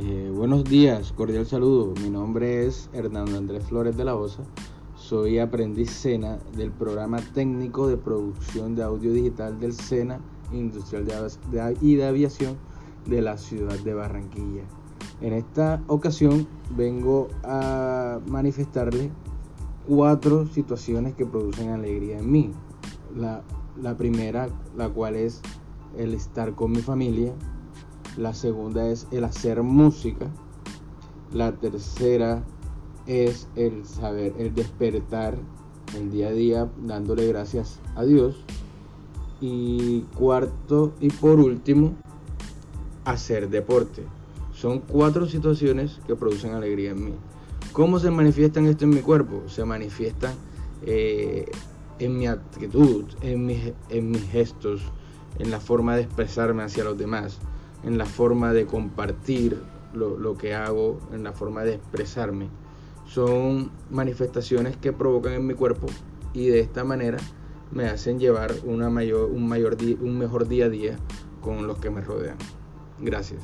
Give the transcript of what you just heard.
Buenos días, cordial saludo. Mi nombre es Hernando Andrés Flores de la Osa. Soy aprendiz SENA del programa técnico de producción de audio digital del SENA Industrial de, y de Aviación de la ciudad de Barranquilla. En esta ocasión vengo a manifestarle cuatro situaciones que producen alegría en mí. La primera, la cual es el estar con mi familia, la segunda es el hacer música. La tercera es el saber, el despertar el día a día dándole gracias a Dios. Y cuarto y por último, hacer deporte. Son cuatro situaciones que producen alegría en mí. ¿Cómo se manifiestan esto en mi cuerpo? Se manifiestan eh, en mi actitud, en en mis gestos, en la forma de expresarme hacia los demás en la forma de compartir lo, que hago, en la forma de expresarme. Son manifestaciones que provocan en mi cuerpo y de esta manera me hacen llevar una mayor, un, mayor un mejor día a día con los que me rodean. Gracias.